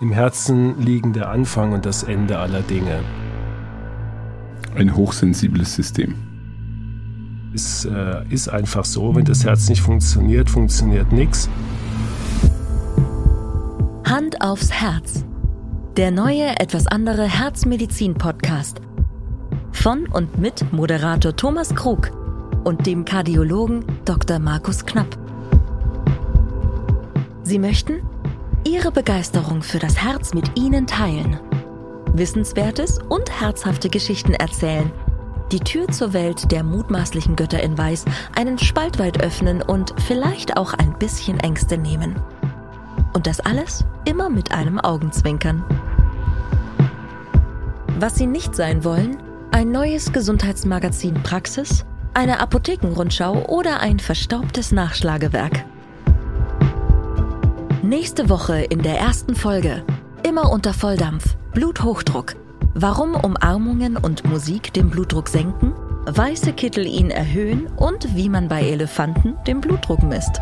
Im Herzen liegen der Anfang und das Ende aller Dinge. Ein hochsensibles System. Es äh, ist einfach so, wenn das Herz nicht funktioniert, funktioniert nichts. Hand aufs Herz. Der neue, etwas andere Herzmedizin-Podcast. Von und mit Moderator Thomas Krug und dem Kardiologen Dr. Markus Knapp. Sie möchten Ihre Begeisterung für das Herz mit Ihnen teilen. Wissenswertes und herzhafte Geschichten erzählen. Die Tür zur Welt der mutmaßlichen Götter in Weiß einen Spalt weit öffnen und vielleicht auch ein bisschen Ängste nehmen. Und das alles immer mit einem Augenzwinkern. Was Sie nicht sein wollen, ein neues Gesundheitsmagazin Praxis, eine Apothekenrundschau oder ein verstaubtes Nachschlagewerk. Nächste Woche in der ersten Folge. Immer unter Volldampf. Bluthochdruck. Warum Umarmungen und Musik den Blutdruck senken? Weiße Kittel ihn erhöhen und wie man bei Elefanten den Blutdruck misst.